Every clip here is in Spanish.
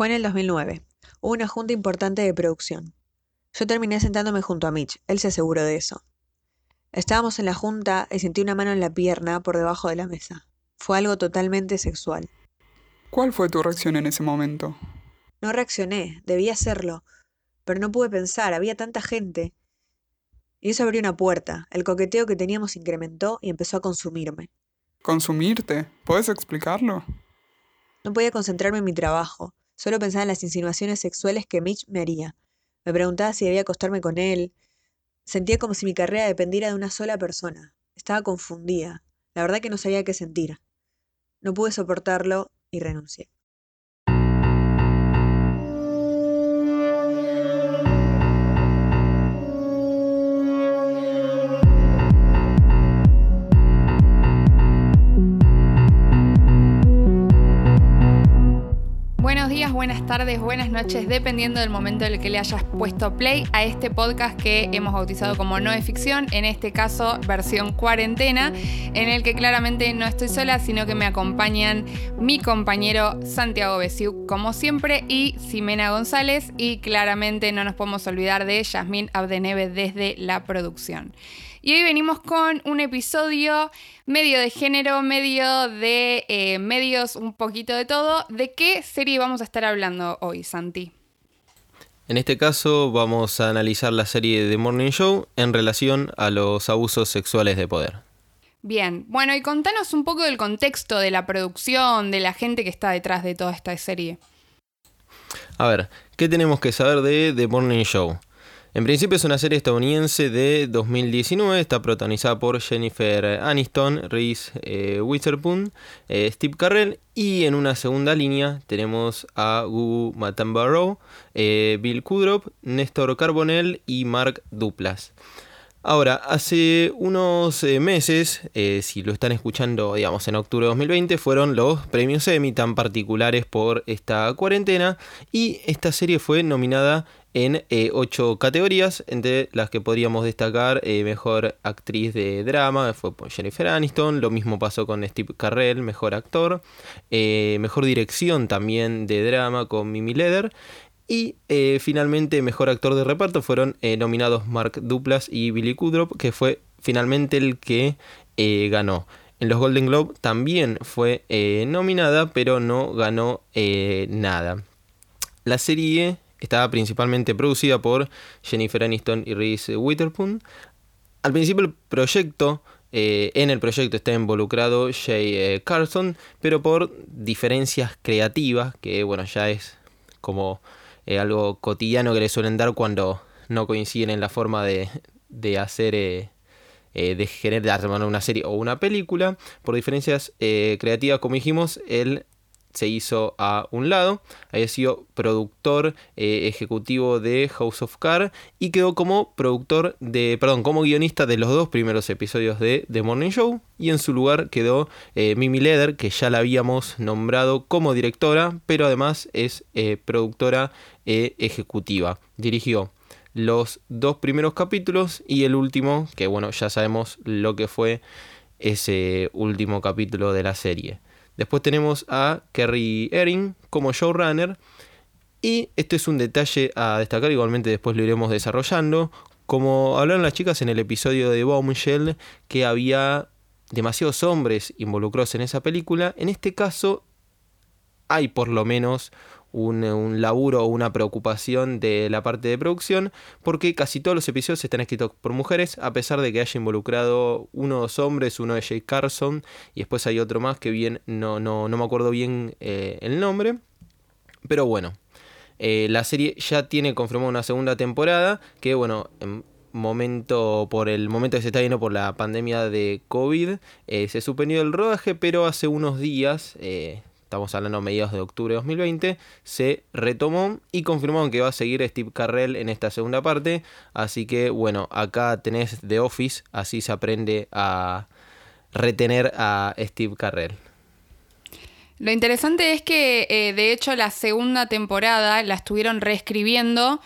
Fue en el 2009. Hubo una junta importante de producción. Yo terminé sentándome junto a Mitch, él se aseguró de eso. Estábamos en la junta y sentí una mano en la pierna por debajo de la mesa. Fue algo totalmente sexual. ¿Cuál fue tu reacción en ese momento? No reaccioné, debía hacerlo, pero no pude pensar, había tanta gente. Y eso abrió una puerta, el coqueteo que teníamos incrementó y empezó a consumirme. ¿Consumirte? ¿Puedes explicarlo? No podía concentrarme en mi trabajo, solo pensaba en las insinuaciones sexuales que Mitch me haría. Me preguntaba si debía acostarme con él, Sentía como si mi carrera dependiera de una sola persona. Estaba confundida. La verdad que no sabía qué sentir. No pude soportarlo y renuncié. Buenas tardes, buenas noches, dependiendo del momento en el que le hayas puesto play a este podcast que hemos bautizado como No es ficción, en este caso versión cuarentena, en el que claramente no estoy sola, sino que me acompañan mi compañero Santiago Besiuk, como siempre, y Ximena González, y claramente no nos podemos olvidar de Yasmín Abdeneve desde la producción. Y hoy venimos con un episodio medio de género, medio de eh, medios, un poquito de todo. ¿De qué serie vamos a estar hablando hoy, Santi? En este caso vamos a analizar la serie The Morning Show en relación a los abusos sexuales de poder. Bien, bueno, y contanos un poco del contexto de la producción, de la gente que está detrás de toda esta serie. A ver, ¿qué tenemos que saber de The Morning Show? En principio es una serie estadounidense de 2019, está protagonizada por Jennifer Aniston, Reese eh, Witherspoon, eh, Steve Carrell y en una segunda línea tenemos a Gugu Matambarrow, eh, Bill Kudrop, Néstor Carbonell y Mark Duplas. Ahora, hace unos meses, si lo están escuchando, digamos, en octubre de 2020, fueron los premios Emmy tan particulares por esta cuarentena y esta serie fue nominada en eh, ocho categorías, entre las que podríamos destacar eh, mejor actriz de drama, fue Jennifer Aniston, lo mismo pasó con Steve Carrell, mejor actor, eh, mejor dirección también de drama con Mimi Leder. Y finalmente, mejor actor de reparto fueron nominados Mark Duplas y Billy Kudrop, que fue finalmente el que ganó. En los Golden Globe también fue nominada, pero no ganó nada. La serie estaba principalmente producida por Jennifer Aniston y Reese Witherspoon. Al principio el proyecto, eh, en el proyecto está involucrado Jay eh, Carson, pero por diferencias creativas, que bueno, ya es como eh, algo cotidiano que le suelen dar cuando no coinciden en la forma de, de hacer... de generar una serie o una película por diferencias creativas como dijimos el se hizo a un lado, había sido productor eh, ejecutivo de House of Cards y quedó como productor de, perdón, como guionista de los dos primeros episodios de The Morning Show y en su lugar quedó eh, Mimi Leder, que ya la habíamos nombrado como directora, pero además es eh, productora ejecutiva. Dirigió los dos primeros capítulos y el último, que bueno, ya sabemos lo que fue ese último capítulo de la serie. Después tenemos a Kerry Ehring como showrunner. Y este es un detalle a destacar, igualmente después lo iremos desarrollando. Como hablaron las chicas en el episodio de Bombshell, que había demasiados hombres involucrados en esa película, en este caso hay por lo menos un, laburo o una preocupación de la parte de producción, porque casi todos los episodios están escritos por mujeres, a pesar de que haya involucrado uno o dos hombres, uno de Jake Carson, y después hay otro más que bien, no, no, no me acuerdo bien eh, el nombre, pero bueno. Eh, la serie ya tiene confirmado una segunda temporada que bueno en momento por el momento que se está viendo por la pandemia de COVID eh, se suspendió el rodaje pero hace unos días estamos hablando a mediados de octubre de 2020, se retomó y confirmó que va a seguir Steve Carrell en esta segunda parte. Así que bueno, acá tenés The Office, así se aprende a retener a Steve Carrell. Lo interesante es que eh, de hecho la segunda temporada la estuvieron reescribiendo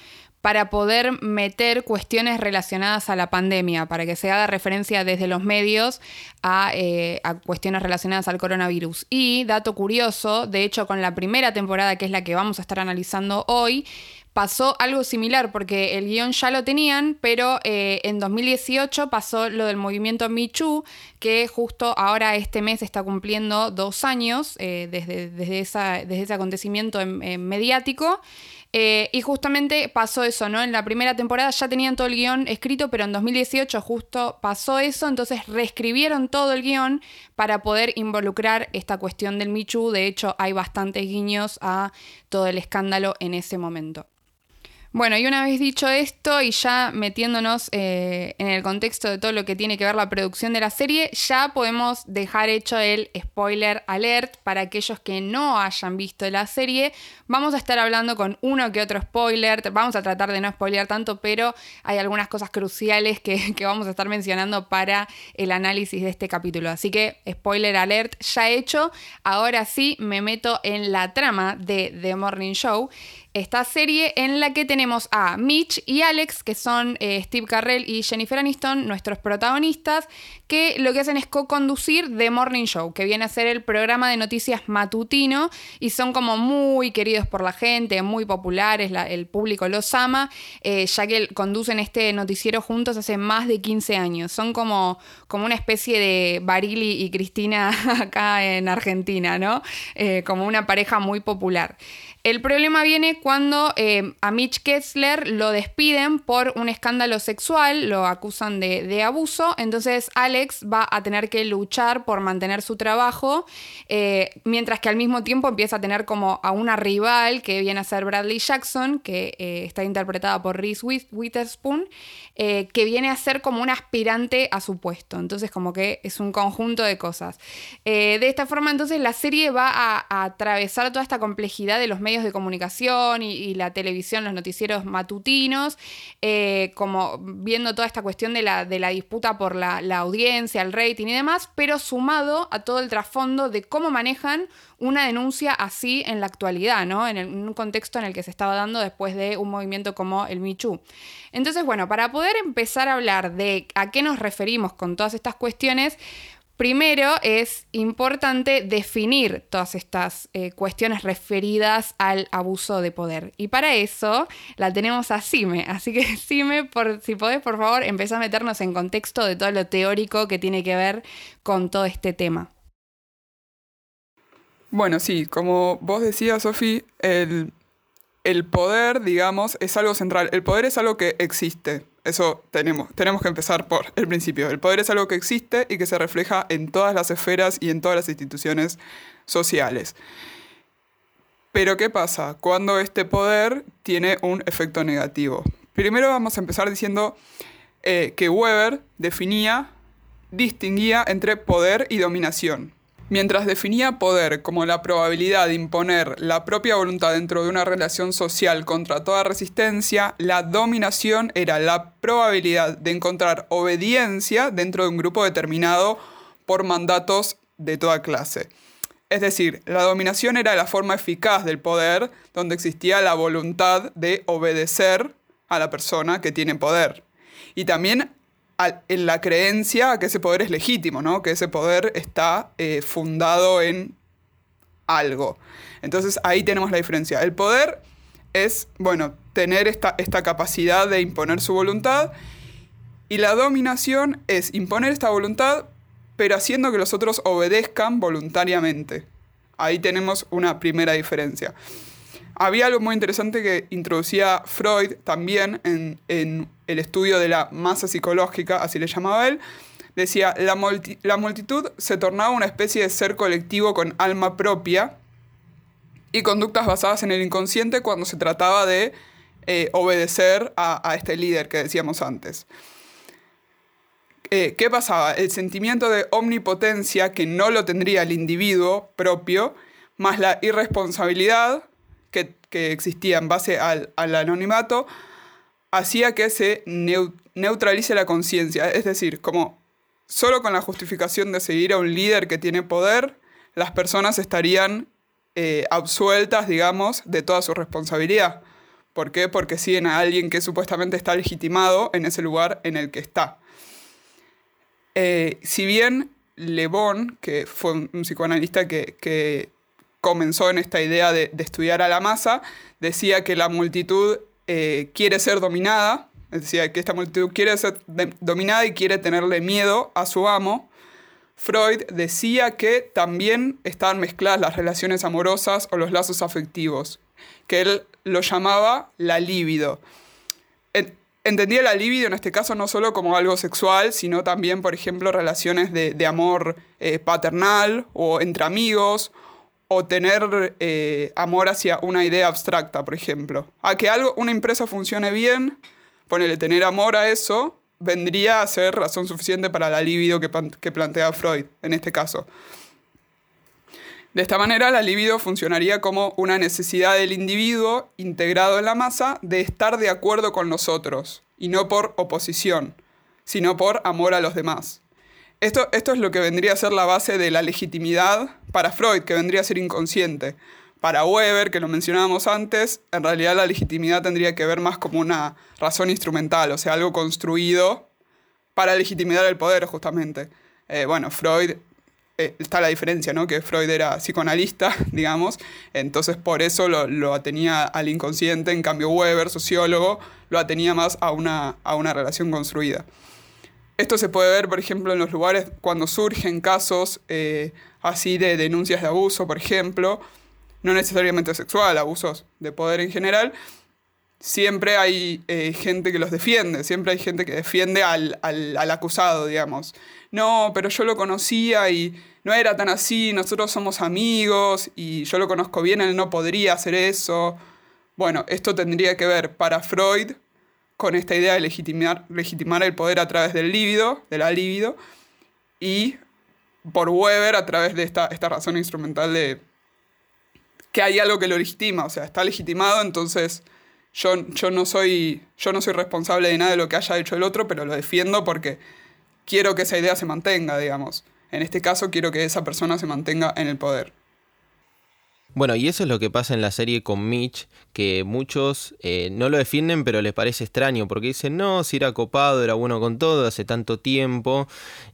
para poder meter cuestiones relacionadas a la pandemia, para que se haga referencia desde los medios a, eh, a cuestiones relacionadas al coronavirus. Y, dato curioso, de hecho con la primera temporada, que es la que vamos a estar analizando hoy, pasó algo similar porque el guion ya lo tenían, pero eh, en 2018 pasó lo del movimiento Michu, que justo ahora este mes está cumpliendo dos años eh, desde, desde, ese acontecimiento mediático. Eh, y justamente pasó eso, ¿no? En la primera temporada ya tenían todo el guion escrito, pero en 2018 justo pasó eso, entonces reescribieron todo el guion para poder involucrar esta cuestión del Michu. De hecho, hay bastantes guiños a todo el escándalo en ese momento. Bueno, y una vez dicho esto y ya metiéndonos eh, en el contexto de todo lo que tiene que ver la producción de la serie, ya podemos dejar hecho el spoiler alert para aquellos que no hayan visto la serie. Vamos a estar hablando con uno que otro spoiler, vamos a tratar de no spoilear tanto, pero hay algunas cosas cruciales que, que vamos a estar mencionando para el análisis de este capítulo. Así que spoiler alert ya hecho, ahora sí me meto en la trama de The Morning Show esta serie en la que tenemos a Mitch y Alex, que son eh, Steve Carrell y Jennifer Aniston, nuestros protagonistas, que lo que hacen es co-conducir The Morning Show, que viene a ser el programa de noticias matutino y son como muy queridos por la gente, muy populares, el público los ama, eh, ya que conducen este noticiero juntos hace más de 15 años. Son como, como una especie de Barili y Cristina acá en Argentina, ¿no? Eh, como una pareja muy popular. El problema viene cuando eh, a Mitch Kessler lo despiden por un escándalo sexual, lo acusan de, abuso, entonces Alex va a tener que luchar por mantener su trabajo, eh, mientras que al mismo tiempo empieza a tener como a una rival que viene a ser Bradley Jackson, que eh, está interpretada por Reese Witherspoon, que viene a ser como un aspirante a su puesto, entonces como que es un conjunto de cosas. de esta forma entonces la serie va a atravesar toda esta complejidad de los medios de comunicación y, la televisión, los noticieros matutinos, eh, como viendo toda esta cuestión de la, de la disputa por la, audiencia, el rating y demás, pero sumado a todo el trasfondo de cómo manejan una denuncia así en la actualidad, ¿no? En, en, un contexto en el que se estaba dando después de un movimiento como el Michu. Entonces, bueno, para poder empezar a hablar de a qué nos referimos con todas estas cuestiones, Primero es importante definir todas estas eh, cuestiones referidas al abuso de poder. Y para eso la tenemos a Sime. Así que Sime, por, si podés, por favor, empezar a meternos en contexto de todo lo teórico que tiene que ver con todo este tema. Bueno, sí, como vos decías, Sofi, el, el poder, digamos, es algo central. El poder es algo que existe eso tenemos, tenemos que empezar por el principio. El poder es algo que existe y que se refleja en todas las esferas y en todas las instituciones sociales. Pero ¿qué pasa cuando este poder tiene un efecto negativo? Primero vamos a empezar diciendo eh, que Weber definía, distinguía entre poder y dominación. Mientras definía poder como la probabilidad de imponer la propia voluntad dentro de una relación social contra toda resistencia, la dominación era la probabilidad de encontrar obediencia dentro de un grupo determinado por mandatos de toda clase. Es decir, la dominación era la forma eficaz del poder donde existía la voluntad de obedecer a la persona que tiene poder. Y también en la creencia que ese poder es legítimo, ¿no? que ese poder está eh, fundado en algo. Entonces ahí tenemos la diferencia. El poder es, bueno, tener esta, esta capacidad de imponer su voluntad y la dominación es imponer esta voluntad pero haciendo que los otros obedezcan voluntariamente. Ahí tenemos una primera diferencia. Había algo muy interesante que introducía Freud también en, el estudio de la masa psicológica, así le llamaba él. Decía, la, multitud se tornaba una especie de ser colectivo con alma propia y conductas basadas en el inconsciente cuando se trataba de eh, obedecer a, este líder que decíamos antes. Eh, ¿Qué pasaba? El sentimiento de omnipotencia que no lo tendría el individuo propio, más la irresponsabilidad que, existía en base al, anonimato, hacía que se neutralice la conciencia. Es decir, como solo con la justificación de seguir a un líder que tiene poder, las personas estarían eh, absueltas, digamos, de toda su responsabilidad. ¿Por qué? Porque siguen a alguien que supuestamente está legitimado en ese lugar en el que está. Eh, si bien Le Bon, que fue un psicoanalista que, comenzó en esta idea de, estudiar a la masa, decía que la multitud eh, quiere ser dominada, decía que esta multitud quiere ser dominada y quiere tenerle miedo a su amo. Freud decía que también estaban mezcladas las relaciones amorosas o los lazos afectivos, que él lo llamaba la libido. Entendía la libido en este caso no solo como algo sexual, sino también, por ejemplo, relaciones de, amor eh, paternal o entre amigos, o tener eh, amor hacia una idea abstracta, por ejemplo. A que algo, una empresa funcione bien, ponerle tener amor a eso, vendría a ser razón suficiente para la libido que, que plantea Freud, en este caso. De esta manera, la libido funcionaría como una necesidad del individuo integrado en la masa de estar de acuerdo con nosotros, y no por oposición, sino por amor a los demás. Esto, esto es lo que vendría a ser la base de la legitimidad para Freud, que vendría a ser inconsciente. Para Weber, que lo mencionábamos antes, en realidad la legitimidad tendría que ver más como una razón instrumental, o sea, algo construido para legitimar el poder, justamente. Eh, bueno, Freud eh, está la diferencia, ¿no? Que Freud era psicoanalista, digamos, entonces por eso lo, lo atenía al inconsciente, en cambio Weber, sociólogo, lo atenía más a una, a una relación construida. Esto se puede ver, por ejemplo, en los lugares cuando surgen casos eh, así de denuncias de abuso, por ejemplo, no necesariamente sexual, abusos de poder en general, siempre hay eh, gente que los defiende, siempre hay gente que defiende al, al, acusado, digamos no, pero yo lo conocía y no era tan así, nosotros somos amigos y yo lo conozco bien, él no podría hacer eso. Bueno, esto tendría que ver para Freud con esta idea de legitimar, legitimar el poder a través del líbido, de la libido, y por Weber a través de esta, esta razón instrumental de que hay algo que lo legitima, o sea, está legitimado, entonces yo, yo, no soy, yo no soy responsable de nada de lo que haya hecho el otro, pero lo defiendo porque quiero que esa idea se mantenga, digamos. En este caso, quiero que esa persona se mantenga en el poder. Bueno, y eso es lo que pasa en la serie con Mitch, que muchos eh, no lo defienden, pero les parece extraño, porque dicen, no, si era copado, era bueno con todo, hace tanto tiempo,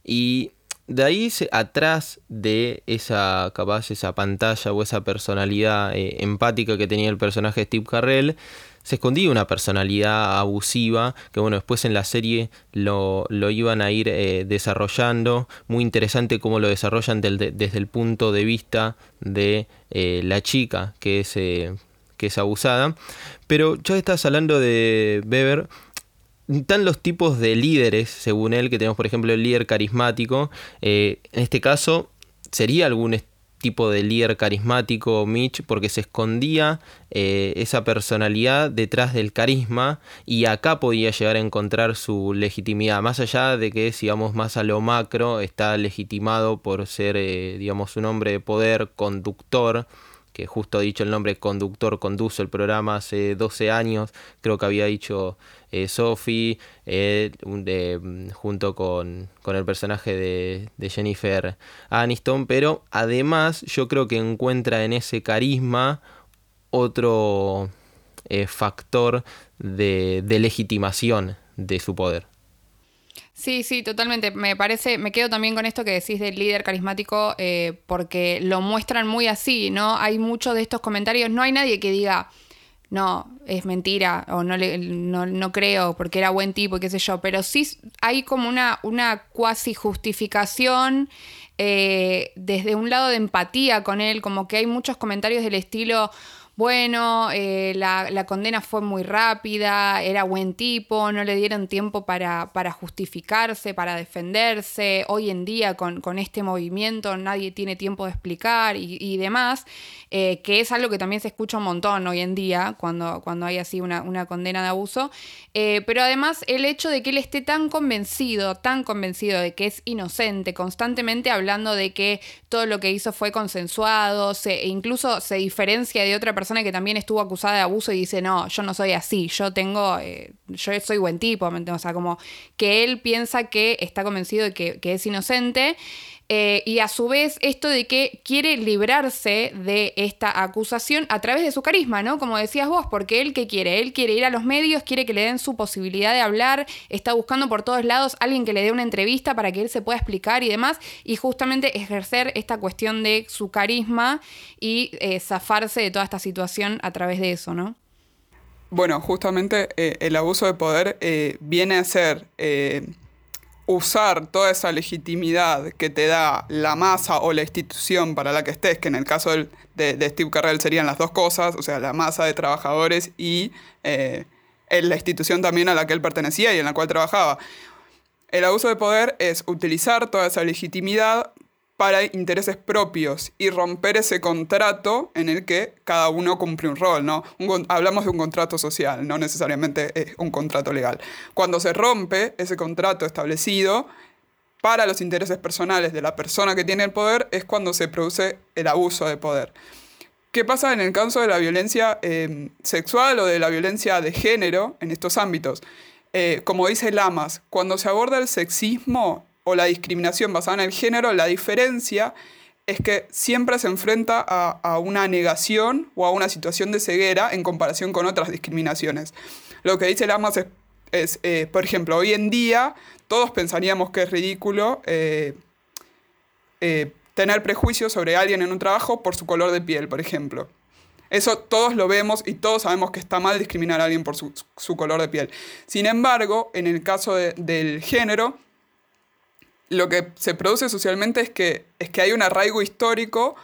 y de ahí atrás de esa capaz esa pantalla o esa personalidad eh, empática que tenía el personaje de Steve Carrell se escondía una personalidad abusiva que bueno después en la serie lo, iban a ir eh, desarrollando muy interesante cómo lo desarrollan desde el punto de vista de eh, la chica que es, que es abusada pero ya estás hablando de Weber están los tipos de líderes, según él, que tenemos por ejemplo el líder carismático. Eh, en este caso, sería algún tipo de líder carismático Mitch porque se escondía eh, esa personalidad detrás del carisma y acá podía llegar a encontrar su legitimidad. Más allá de que sigamos más a lo macro está legitimado por ser eh, digamos un hombre de poder conductor que justo ha dicho el nombre conductor conduce el programa hace 12 años creo que había dicho eh, Sophie, eh, mm, junto con, el personaje de, Jennifer Aniston, pero además yo creo que encuentra en ese carisma otro eh, factor de, legitimación de su poder. Sí, sí, totalmente. Me parece, me quedo también con esto que decís del líder carismático, porque lo muestran muy así, ¿no? Hay muchos de estos comentarios, no hay nadie que diga, no, es mentira, o no, le, no, creo porque era buen tipo, qué sé yo, pero sí hay como una, una cuasi justificación eh, desde un lado de empatía con él, como que hay muchos comentarios del estilo, bueno, eh, la, condena fue muy rápida, era buen tipo, no le dieron tiempo para, justificarse, para defenderse. Hoy en día con, este movimiento nadie tiene tiempo de explicar y, demás, eh, que es algo que también se escucha un montón hoy en día cuando, cuando hay así una, condena de abuso. Eh, pero además el hecho de que él esté tan convencido, tan convencido de que es inocente, constantemente hablando de que todo lo que hizo fue consensuado, se, e incluso se diferencia de otra persona que también estuvo acusada de abuso y dice, no, yo no soy así, yo tengo, eh, yo soy buen tipo, o sea, como que él piensa que está convencido de que, es inocente. Eh, y a su vez esto de que quiere librarse de esta acusación a través de su carisma, ¿no? Como decías vos, porque él que quiere, él quiere ir a los medios, quiere que le den su posibilidad de hablar, está buscando por todos lados alguien que le dé una entrevista para que él se pueda explicar y demás, y justamente ejercer esta cuestión de su carisma y eh, zafarse de toda esta situación a través de eso, ¿no? Bueno, justamente eh, el abuso de poder viene a ser usar toda esa legitimidad que te da la masa o la institución para la que estés, que en el caso de, Steve Carrell serían las dos cosas, o sea, la masa de trabajadores y eh, la institución también a la que él pertenecía y en la cual trabajaba. El abuso de poder es utilizar toda esa legitimidad para intereses propios y romper ese contrato en el que cada uno cumple un rol, ¿no? hablamos de un contrato social, no necesariamente es un contrato legal. Cuando se rompe ese contrato establecido para los intereses personales de la persona que tiene el poder es cuando se produce el abuso de poder. ¿Qué pasa en el caso de la violencia eh, sexual o de la violencia de género en estos ámbitos? Eh, como dice Lamas, cuando se aborda el sexismo o la discriminación basada en el género, la diferencia es que siempre se enfrenta a, una negación o a una situación de ceguera en comparación con otras discriminaciones. Lo que dice Lamas es, es eh, por ejemplo, hoy en día todos pensaríamos que es ridículo eh, eh, tener prejuicios sobre alguien en un trabajo por su color de piel, por ejemplo. Eso todos lo vemos y todos sabemos que está mal discriminar a alguien por su, color de piel. Sin embargo, en el caso del género, lo que se produce socialmente es que, es que hay un arraigo histórico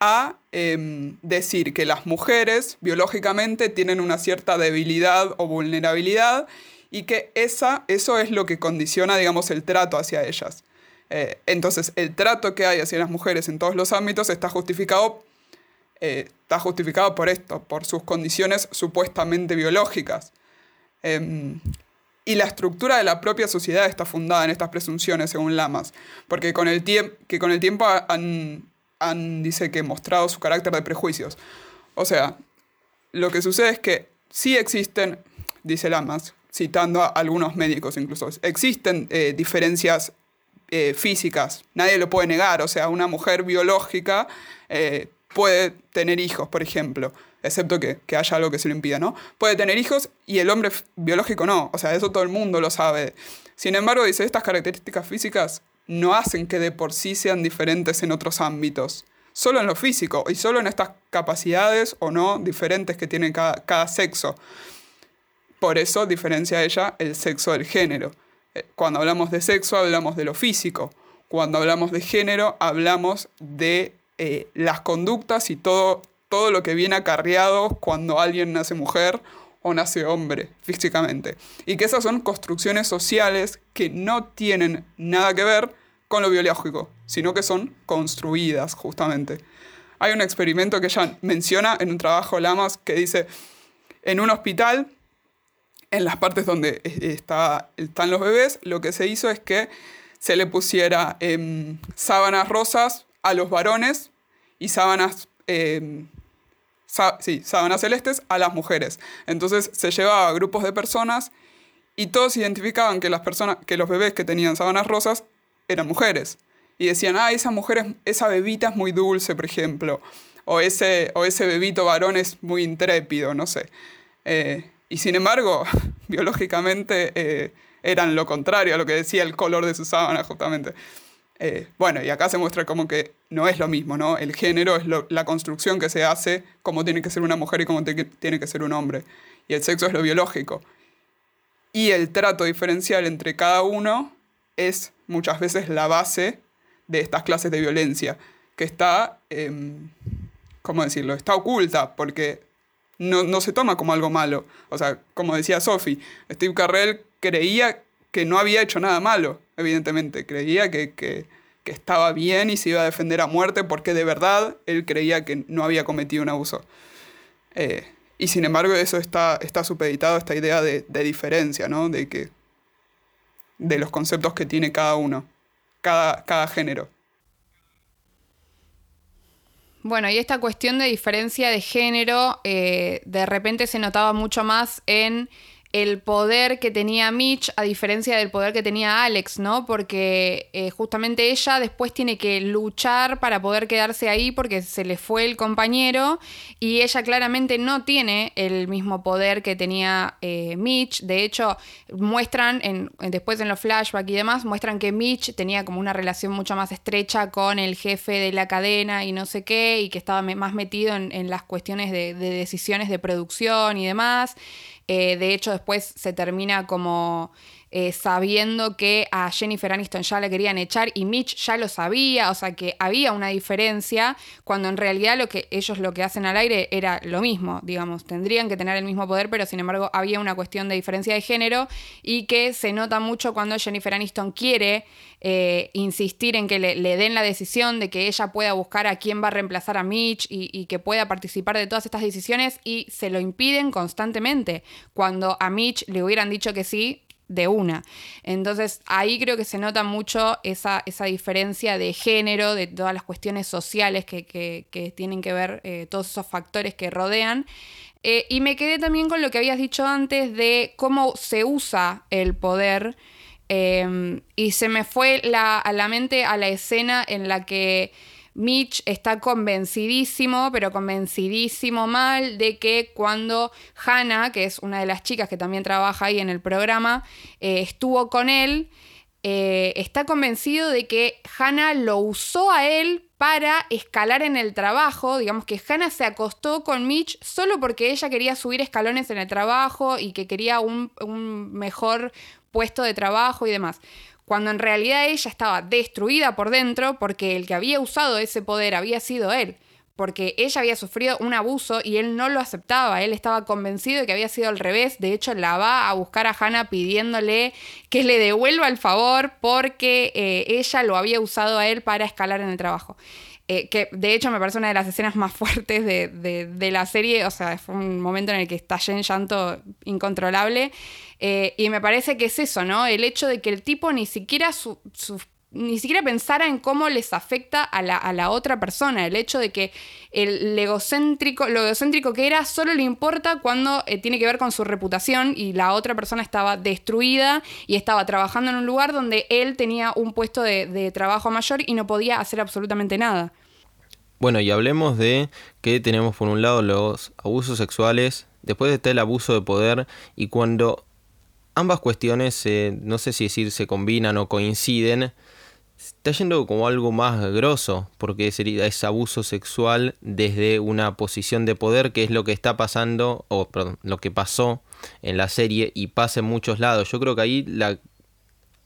a em, decir que las mujeres biológicamente tienen una cierta debilidad o vulnerabilidad y que esa, eso es lo que condiciona, digamos, el trato hacia ellas. Eh, entonces, el trato que hay hacia las mujeres en todos los ámbitos está justificado, eh, está justificado por esto, por sus condiciones supuestamente biológicas. Y la estructura de la propia sociedad está fundada en estas presunciones, según Lamas, porque con el, que con el tiempo han, han, dice que, mostrado su carácter de prejuicios. O sea, lo que sucede es que sí existen, dice Lamas, citando a algunos médicos incluso, existen eh, diferencias eh, físicas, nadie lo puede negar, o sea, una mujer biológica eh, puede tener hijos, por ejemplo, excepto que, haya algo que se lo impida, ¿no? Puede tener hijos y el hombre biológico no, o sea, eso todo el mundo lo sabe. Sin embargo, dice, estas características físicas no hacen que de por sí sean diferentes en otros ámbitos, solo en lo físico y solo en estas capacidades o no diferentes que tiene cada, cada sexo. Por eso diferencia ella el sexo del género. Eh, cuando hablamos de sexo hablamos de lo físico, cuando hablamos de género hablamos de eh, las conductas y todo, todo lo que viene acarreado cuando alguien nace mujer o nace hombre físicamente. Y que esas son construcciones sociales que no tienen nada que ver con lo biológico, sino que son construidas justamente. Hay un experimento que ella menciona en un trabajo Lamas que dice, en un hospital, en las partes donde está, están los bebés, lo que se hizo es que se le pusiera em, sábanas rosas a los varones y sábanas, sí, sábanas celestes a las mujeres. Entonces se llevaba a grupos de personas y todos identificaban que las personas, que los bebés que tenían sábanas rosas eran mujeres. Y decían, ah, esa mujer, esa bebita es muy dulce, por ejemplo. O ese, o ese bebito varón es muy intrépido, no sé. Eh, y sin embargo, biológicamente eh, eran lo contrario a lo que decía el color de su sábana, justamente. Eh, bueno, y acá se muestra como que no es lo mismo, ¿no? El género es la construcción que se hace, cómo tiene que ser una mujer y cómo tiene que ser un hombre. Y el sexo es lo biológico. Y el trato diferencial entre cada uno es muchas veces la base de estas clases de violencia, que está, em, ¿cómo decirlo? Está oculta, porque no, no, se toma como algo malo. O sea, como decía Sophie, Steve Carrell creía que no había hecho nada malo, evidentemente. Creía que, estaba bien y se iba a defender a muerte porque de verdad él creía que no había cometido un abuso. Eh, y sin embargo eso está, está supeditado a esta idea de, diferencia, ¿no? De, que, de los conceptos que tiene cada uno, cada, cada género. Bueno, y esta cuestión de diferencia de género eh, de repente se notaba mucho más en el poder que tenía Mitch a diferencia del poder que tenía Alex, ¿no? Porque eh, justamente ella después tiene que luchar para poder quedarse ahí porque se le fue el compañero y ella claramente no tiene el mismo poder que tenía eh, Mitch. De hecho, muestran, en, después en los flashbacks y demás, muestran que Mitch tenía como una relación mucho más estrecha con el jefe de la cadena y no sé qué, y que estaba más metido en, las cuestiones de decisiones de producción y demás. Eh, de hecho, después se termina como eh, sabiendo que a Jennifer Aniston ya la querían echar y Mitch ya lo sabía, o sea que había una diferencia, cuando en realidad lo que ellos lo que hacen al aire era lo mismo, digamos, tendrían que tener el mismo poder, pero sin embargo había una cuestión de diferencia de género y que se nota mucho cuando Jennifer Aniston quiere eh, insistir en que le, den la decisión de que ella pueda buscar a quién va a reemplazar a Mitch y, y que pueda participar de todas estas decisiones y se lo impiden constantemente. Cuando a Mitch le hubieran dicho que sí, de una. Entonces ahí creo que se nota mucho esa, esa diferencia de género, de todas las cuestiones sociales que, tienen que ver, eh, todos esos factores que rodean. Eh, y me quedé también con lo que habías dicho antes de cómo se usa el poder. Eh, y se me fue a la mente a la escena en la que Mitch está convencidísimo, pero convencidísimo mal, de que cuando Hannah, que es una de las chicas que también trabaja ahí en el programa, eh, estuvo con él, eh, está convencido de que Hannah lo usó a él para escalar en el trabajo. Digamos que Hannah se acostó con Mitch solo porque ella quería subir escalones en el trabajo y que quería un, un mejor puesto de trabajo y demás cuando en realidad ella estaba destruida por dentro porque el que había usado ese poder había sido él, porque ella había sufrido un abuso y él no lo aceptaba, él estaba convencido de que había sido al revés, de hecho la va a buscar a Hannah pidiéndole que le devuelva el favor porque eh, ella lo había usado a él para escalar en el trabajo. Eh, que de hecho me parece una de las escenas más fuertes de, la serie, o sea, fue un momento en el que estallé en llanto incontrolable, eh, y me parece que es eso, ¿no? El hecho de que el tipo ni siquiera ni siquiera pensara en cómo les afecta a la, otra persona. El hecho de que el, egocéntrico, lo egocéntrico que era solo le importa cuando eh, tiene que ver con su reputación y la otra persona estaba destruida y estaba trabajando en un lugar donde él tenía un puesto de trabajo mayor y no podía hacer absolutamente nada. Bueno, y hablemos de que tenemos por un lado los abusos sexuales, después está el abuso de poder y cuando ambas cuestiones, no sé si decir se combinan o coinciden, está yendo como algo más grosso, porque sería, es abuso sexual desde una posición de poder, que es lo que está pasando, o perdón, lo que pasó en la serie y pasa en muchos lados. Yo creo que ahí la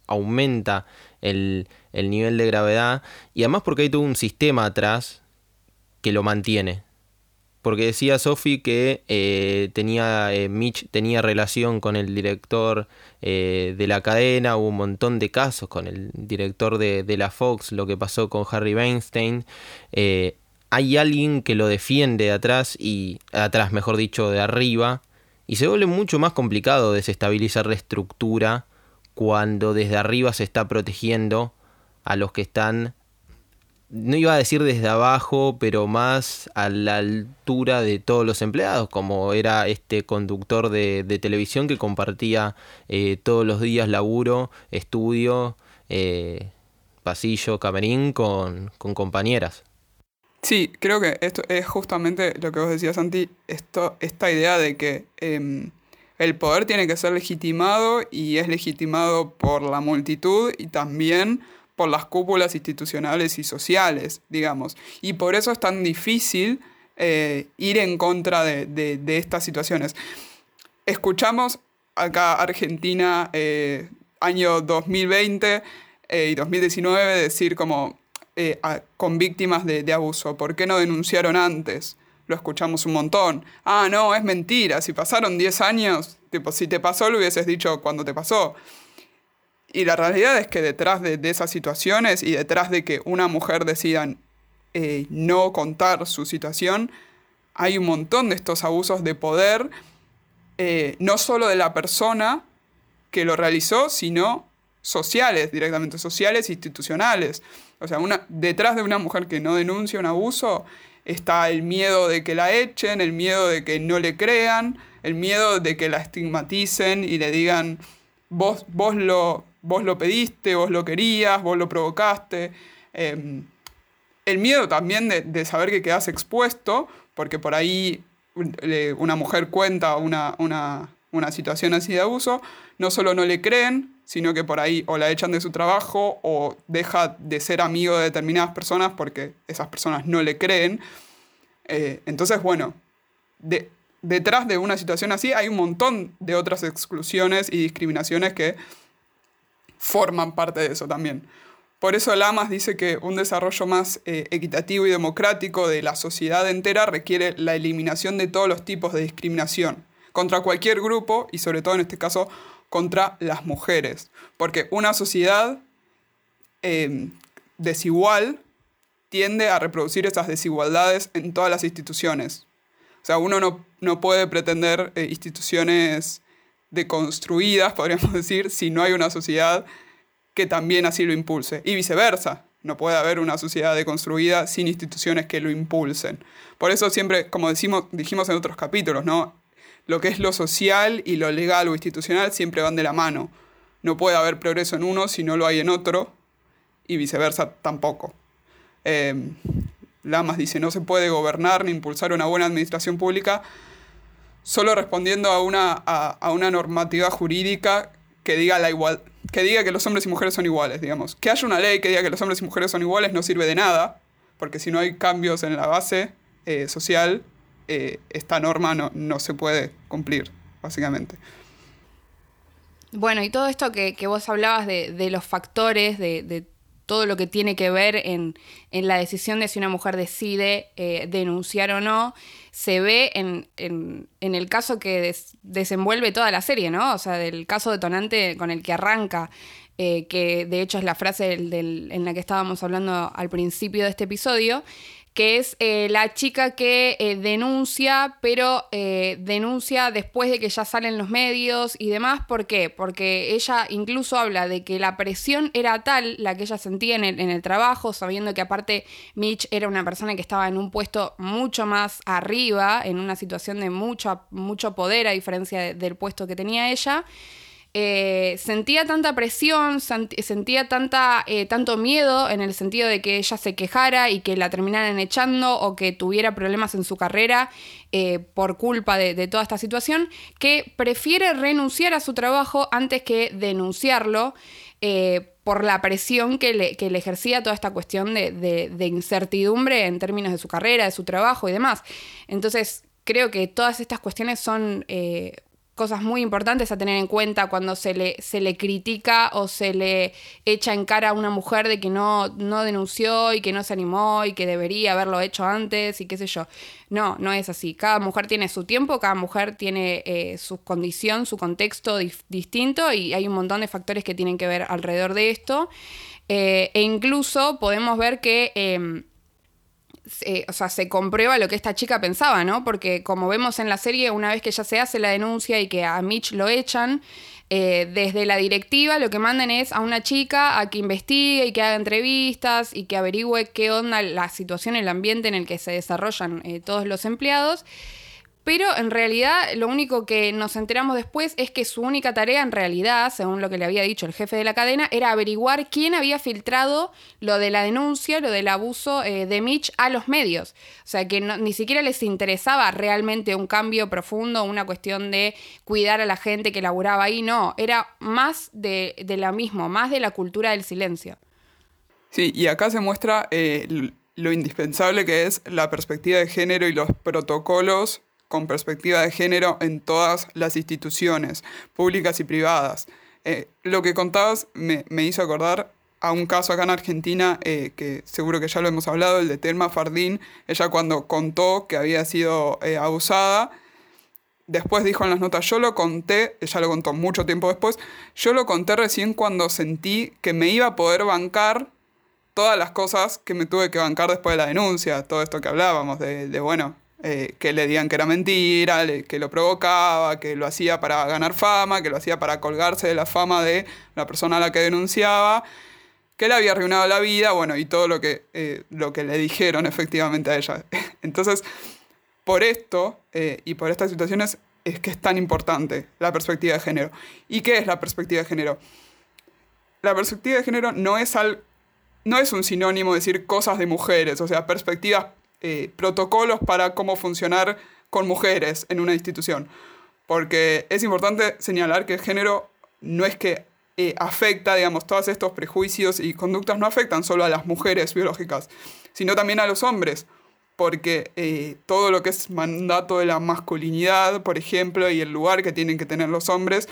aumenta el, el nivel de gravedad y además porque hay todo un sistema atrás que lo mantiene. Porque decía Sophie que eh, tenía, eh, Mitch tenía relación con el director eh, de la cadena, hubo un montón de casos con el director de, de la Fox, lo que pasó con Harry Weinstein. hay alguien que lo defiende de atrás, y atrás, mejor dicho, de arriba, y se vuelve mucho más complicado desestabilizar la estructura cuando desde arriba se está protegiendo a los que están no iba a decir desde abajo, pero más a la altura de todos los empleados, como era este conductor de, televisión que compartía eh, todos los días laburo, estudio, eh, pasillo, camerín con, compañeras. Sí, creo que esto es justamente lo que vos decías, Santi, esto, esta idea de que em, el poder tiene que ser legitimado y es legitimado por la multitud y también por las cúpulas institucionales y sociales, digamos. Y por eso es tan difícil eh, ir en contra de, estas situaciones. Escuchamos acá Argentina, eh, año 2020 eh, y 2019, decir como con víctimas de, abuso, ¿por qué no denunciaron antes? Lo escuchamos un montón. Ah, no, es mentira, si pasaron 10 años, tipo, si te pasó lo hubieses dicho cuando te pasó. Y la realidad es que detrás de, esas situaciones y detrás de que una mujer decida eh, no contar su situación, hay un montón de estos abusos de poder, eh, no solo de la persona que lo realizó, sino sociales, directamente sociales, institucionales. O sea, una, detrás de una mujer que no denuncia un abuso, está el miedo de que la echen, el miedo de que no le crean, el miedo de que la estigmaticen y le digan, vos, vos, lo, vos lo pediste, vos lo querías, vos lo provocaste. Em, el miedo también de, saber que quedas expuesto, porque por ahí una mujer cuenta una, una, una situación así de abuso, no solo no le creen, sino que por ahí o la echan de su trabajo o deja de ser amigo de determinadas personas porque esas personas no le creen. Eh, entonces, bueno, detrás de una situación así hay un montón de otras exclusiones y discriminaciones que forman parte de eso también. Por eso Lamas dice que un desarrollo más eh, equitativo y democrático de la sociedad entera requiere la eliminación de todos los tipos de discriminación contra cualquier grupo y sobre todo en este caso contra las mujeres. Porque una sociedad em, desigual tiende a reproducir esas desigualdades en todas las instituciones. O sea, uno no, puede pretender eh, instituciones deconstruidas, podríamos decir, si no hay una sociedad que también así lo impulse. Y viceversa, no puede haber una sociedad deconstruida sin instituciones que lo impulsen. Por eso siempre, como decimos, dijimos en otros capítulos, ¿no? lo que es lo social y lo legal o institucional siempre van de la mano. No puede haber progreso en uno si no lo hay en otro y viceversa tampoco. Eh, Lamas dice, no se puede gobernar ni impulsar una buena administración pública solo respondiendo a una, a, una normativa jurídica que diga, la igual, que diga que los hombres y mujeres son iguales, digamos. Que haya una ley que diga que los hombres y mujeres son iguales no sirve de nada, porque si no hay cambios en la base eh, social, eh, esta norma no, no, se puede cumplir, básicamente. Bueno, y todo esto que, vos hablabas de, los factores, de, todo lo que tiene que ver en, la decisión de si una mujer decide eh, denunciar o no, se ve en, el caso que desenvuelve toda la serie, ¿no? O sea, del caso detonante con el que arranca. Eh, que de hecho es la frase en la que estábamos hablando al principio de este episodio, que es eh, la chica que eh, denuncia, pero eh, denuncia después de que ya salen los medios y demás. ¿Por qué? Porque ella incluso habla de que la presión era tal, la que ella sentía en el, trabajo, sabiendo que aparte Mitch era una persona que estaba en un puesto mucho más arriba, en una situación de mucho, mucho poder a diferencia del puesto que tenía ella. Eh, sentía tanta presión, sentía tanta, eh, tanto miedo en el sentido de que ella se quejara y que la terminaran echando o que tuviera problemas en su carrera eh, por culpa de, toda esta situación, que prefiere renunciar a su trabajo antes que denunciarlo. por la presión que le, ejercía toda esta cuestión de, de incertidumbre en términos de su carrera, de su trabajo y demás. Entonces, creo que todas estas cuestiones son cosas muy importantes a tener en cuenta cuando se le, se le critica o se le echa en cara a una mujer de que no, no denunció y que no se animó y que debería haberlo hecho antes y qué sé yo. No, no es así. Cada mujer tiene su tiempo, cada mujer tiene eh, su condición, su contexto distinto y hay un montón de factores que tienen que ver alrededor de esto. Eh, e incluso podemos ver que o sea, se comprueba lo que esta chica pensaba, ¿no? Porque como vemos en la serie, una vez que ya se hace la denuncia y que a Mitch lo echan, eh, desde la directiva lo que mandan es a una chica a que investigue y que haga entrevistas y que averigüe qué onda la situación, el ambiente en el que se desarrollan eh, todos los empleados. Pero en realidad lo único que nos enteramos después es que su única tarea en realidad, según lo que le había dicho el jefe de la cadena, era averiguar quién había filtrado lo de la denuncia, lo del abuso eh, de Mitch a los medios. O sea que ni siquiera les interesaba realmente un cambio profundo, una cuestión de cuidar a la gente que laburaba ahí, no, era más de, de la misma, más de la cultura del silencio. Sí, y acá se muestra eh, lo indispensable que es la perspectiva de género y los protocolos con perspectiva de género en todas las instituciones, públicas y privadas. Eh, lo que contabas me, hizo acordar a un caso acá en Argentina, eh, que seguro que ya lo hemos hablado, el de Telma Fardín. Ella cuando contó que había sido eh, abusada, después dijo en las notas, yo lo conté, ella lo contó mucho tiempo después, yo lo conté recién cuando sentí que me iba a poder bancar todas las cosas que me tuve que bancar después de la denuncia, todo esto que hablábamos, de, de bueno, eh, que le digan que era mentira, que lo provocaba, que lo hacía para ganar fama, que lo hacía para colgarse de la fama de la persona a la que denunciaba, que le había arruinado la vida, bueno, y todo lo que, eh, lo que le dijeron efectivamente a ella. Entonces, por esto eh, y por estas situaciones es que es tan importante la perspectiva de género. ¿Y qué es la perspectiva de género? La perspectiva de género no es, al, no es un sinónimo de decir cosas de mujeres, o sea, perspectivas, eh, protocolos para cómo funcionar con mujeres en una institución. Porque es importante señalar que el género no es que eh, afecta, digamos, todos estos prejuicios y conductas no afectan solo a las mujeres biológicas, sino también a los hombres porque eh, todo lo que es mandato de la masculinidad, por ejemplo, y el lugar que tienen que tener los hombres,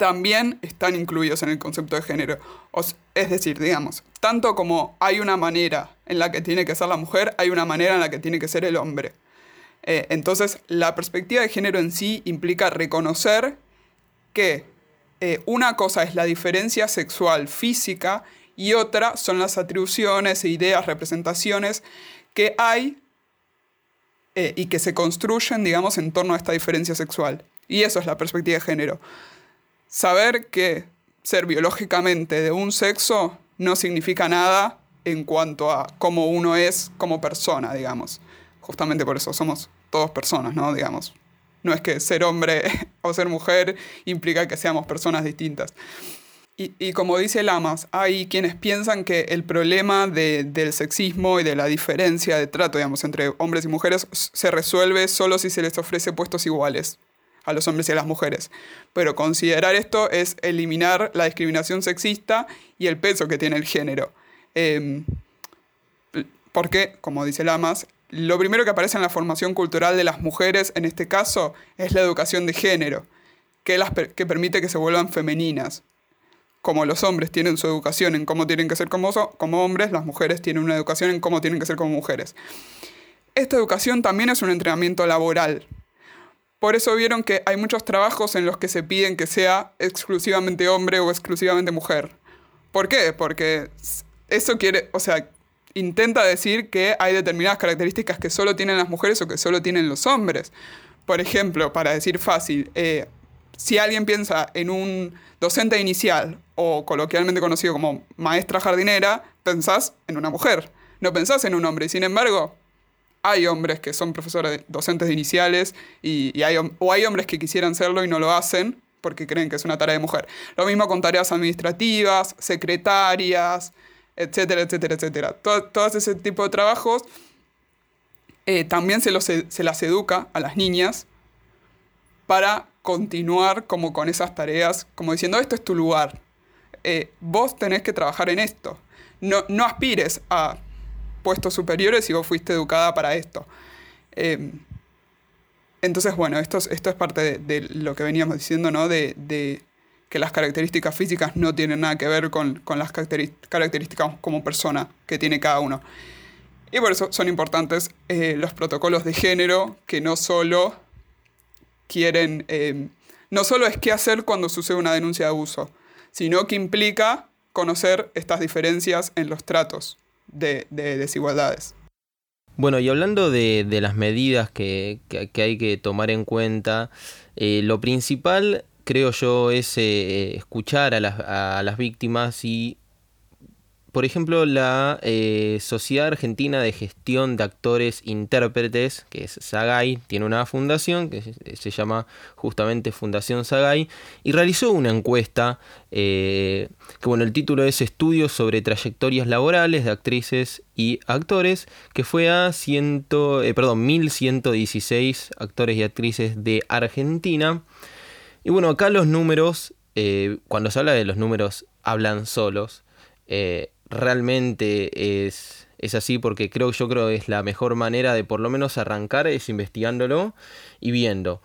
también están incluidos en el concepto de género. es decir, digamos, tanto como hay una manera en la que tiene que ser la mujer, hay una manera en la que tiene que ser el hombre. Eh, entonces, la perspectiva de género en sí implica reconocer que eh, una cosa es la diferencia sexual física y otra son las atribuciones, ideas, representaciones que hay eh, y que se construyen, digamos, en torno a esta diferencia sexual. Y eso es la perspectiva de género. Saber que ser biológicamente de un sexo no significa nada en cuanto a cómo uno es como persona, digamos. Justamente por eso somos todos personas, ¿no? Digamos. No es que ser hombre o ser mujer implica que seamos personas distintas. Y, como dice Lamas, hay quienes piensan que el problema del sexismo y de la diferencia de trato, digamos, entre hombres y mujeres se resuelve solo si se les ofrece puestos iguales a los hombres y a las mujeres. Pero considerar esto es eliminar la discriminación sexista y el peso que tiene el género. Eh, porque, como dice Lamas, lo primero que aparece en la formación cultural de las mujeres, en este caso, es la educación de género, que, las, que permite que se vuelvan femeninas como los hombres tienen su educación en cómo tienen que ser como, como hombres, las mujeres tienen una educación en cómo tienen que ser como mujeres. Esta educación también es un entrenamiento laboral. Por eso vieron que hay muchos trabajos en los que se piden que sea exclusivamente hombre o exclusivamente mujer. ¿Por qué? Porque eso quiere, o sea, intenta decir que hay determinadas características que solo tienen las mujeres o que solo tienen los hombres. Por ejemplo, para decir fácil, eh, si alguien piensa en un docente inicial o coloquialmente conocido como maestra jardinera, pensás en una mujer, no pensás en un hombre. Sin embargo, hay hombres que son profesores, docentes de iniciales, y, hay, o hay hombres que quisieran serlo y no lo hacen porque creen que es una tarea de mujer. Lo mismo con tareas administrativas, secretarias, etcétera, etcétera, etcétera. Todo, ese tipo de trabajos eh, también se, los, se las educa a las niñas para continuar como con esas tareas, como diciendo, esto es tu lugar, eh, vos tenés que trabajar en esto. No, no, aspires a puestos superiores si vos fuiste educada para esto. Em, entonces, bueno, esto es, esto es parte de, lo que veníamos diciendo, ¿no? De, que las características físicas no tienen nada que ver con, las características como persona que tiene cada uno. Y por eso son importantes eh, los protocolos de género, que no solo quieren, eh, no solo es qué hacer cuando sucede una denuncia de abuso, sino que implica conocer estas diferencias en los tratos de, desigualdades. Bueno, y hablando de, las medidas que, hay que tomar en cuenta, eh, lo principal creo yo es eh, escuchar a las, a las víctimas y por ejemplo, la eh, Sociedad Argentina de Gestión de Actores Intérpretes, que es SAGAI, tiene una fundación que se llama justamente Fundación SAGAI, y realizó una encuesta, eh, que bueno, el título es Estudios sobre trayectorias laborales de actrices y actores, que fue a ciento, eh, perdón, 1116 actores y actrices de Argentina. Y bueno, acá los números, cuando se habla de los números, hablan solos realmente es, es así porque creo yo creo que es la mejor manera de por lo menos arrancar es investigándolo y viendo.